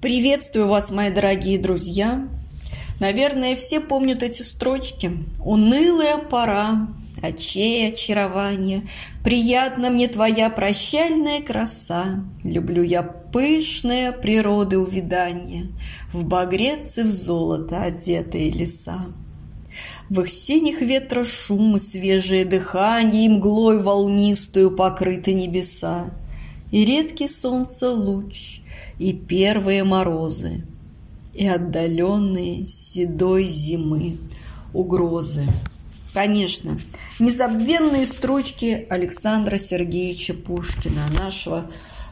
Приветствую вас, мои дорогие друзья. Наверное, все помнят эти строчки. «Унылая пора, очей очарование, приятно мне твоя прощальная краса, люблю я пышное природы увидание, в багрец и в золото одетые леса». В их синих ветра шум и свежее дыхание, И мглой волнистую покрыты небеса, И редкий солнце луч, и первые морозы, и отдаленные седой зимы угрозы. Конечно, незабвенные строчки Александра Сергеевича Пушкина, нашего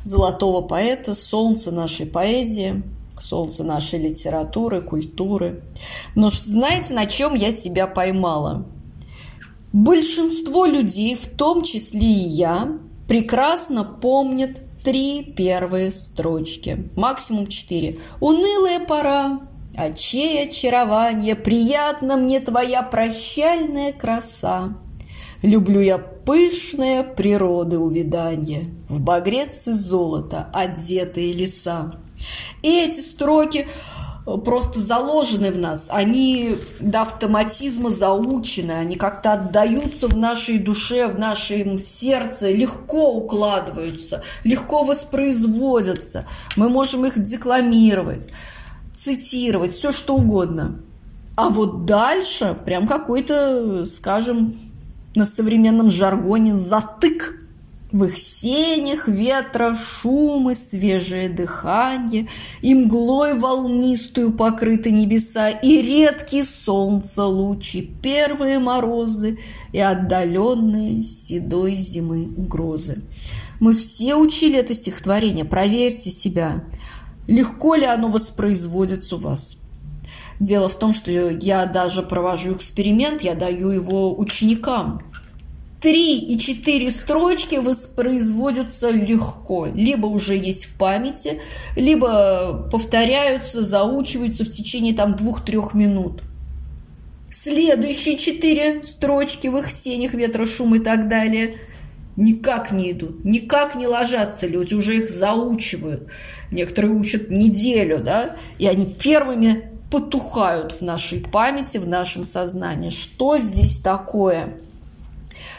золотого поэта, солнце нашей поэзии, солнце нашей литературы, культуры. Но знаете, на чем я себя поймала? Большинство людей, в том числе и я, прекрасно помнят три первые строчки, максимум четыре. «Унылая пора, очей очарование, приятно мне твоя прощальная краса. Люблю я пышные природы увидания, в багрец и золото одетые леса». И эти строки просто заложены в нас, они до автоматизма заучены, они как-то отдаются в нашей душе, в нашем сердце, легко укладываются, легко воспроизводятся. Мы можем их декламировать, цитировать, все что угодно. А вот дальше прям какой-то, скажем, на современном жаргоне затык – в их сенях ветра шум и свежее дыхание, И мглой волнистую покрыты небеса, И редкие солнца лучи, первые морозы И отдаленные седой зимы угрозы. Мы все учили это стихотворение, проверьте себя. Легко ли оно воспроизводится у вас? Дело в том, что я даже провожу эксперимент, я даю его ученикам – три и четыре строчки воспроизводятся легко. Либо уже есть в памяти, либо повторяются, заучиваются в течение там двух-трех минут. Следующие четыре строчки в их сенях, ветра, шум и так далее никак не идут, никак не ложатся. Люди уже их заучивают. Некоторые учат неделю, да, и они первыми потухают в нашей памяти, в нашем сознании. Что здесь такое?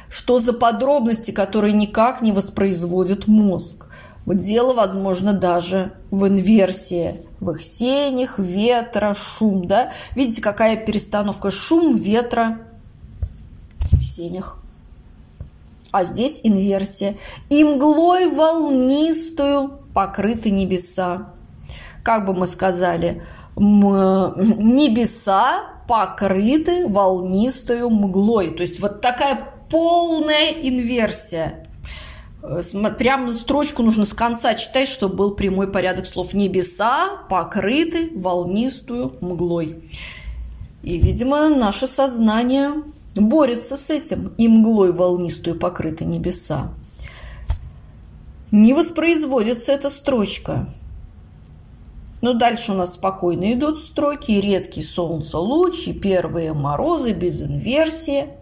Что за подробности, которые никак не воспроизводит мозг? Дело, возможно, даже в инверсии, в их сенях, ветра, шум, да? Видите, какая перестановка? Шум ветра в сенях. А здесь инверсия. И мглой волнистую покрыты небеса. Как бы мы сказали, небеса покрыты волнистую мглой. То есть вот такая полная инверсия. Э, прям строчку нужно с конца читать, чтобы был прямой порядок слов. Небеса покрыты волнистую мглой. И, видимо, наше сознание борется с этим. И мглой волнистую покрыты небеса. Не воспроизводится эта строчка. Но дальше у нас спокойно идут строки. Редкий солнце луч, первые морозы без инверсии –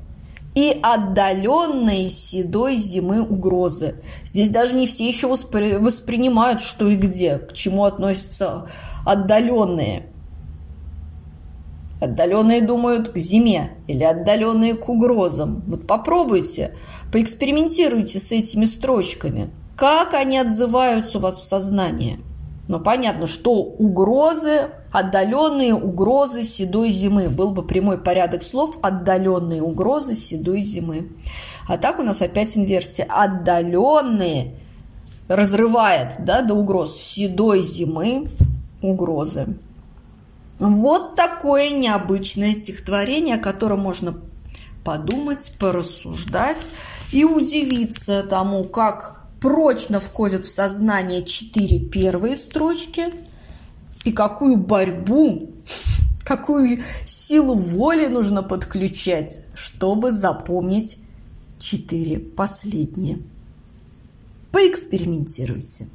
и отдаленные седой зимы угрозы. Здесь даже не все еще воспри... воспринимают, что и где, к чему относятся отдаленные. Отдаленные думают к зиме или отдаленные к угрозам. Вот попробуйте, поэкспериментируйте с этими строчками. Как они отзываются у вас в сознании? Но понятно, что угрозы, отдаленные угрозы седой зимы. Был бы прямой порядок слов «отдаленные угрозы седой зимы». А так у нас опять инверсия. Отдаленные разрывает да, до угроз седой зимы угрозы. Вот такое необычное стихотворение, о котором можно подумать, порассуждать и удивиться тому, как прочно входят в сознание четыре первые строчки и какую борьбу, какую силу воли нужно подключать, чтобы запомнить четыре последние. Поэкспериментируйте.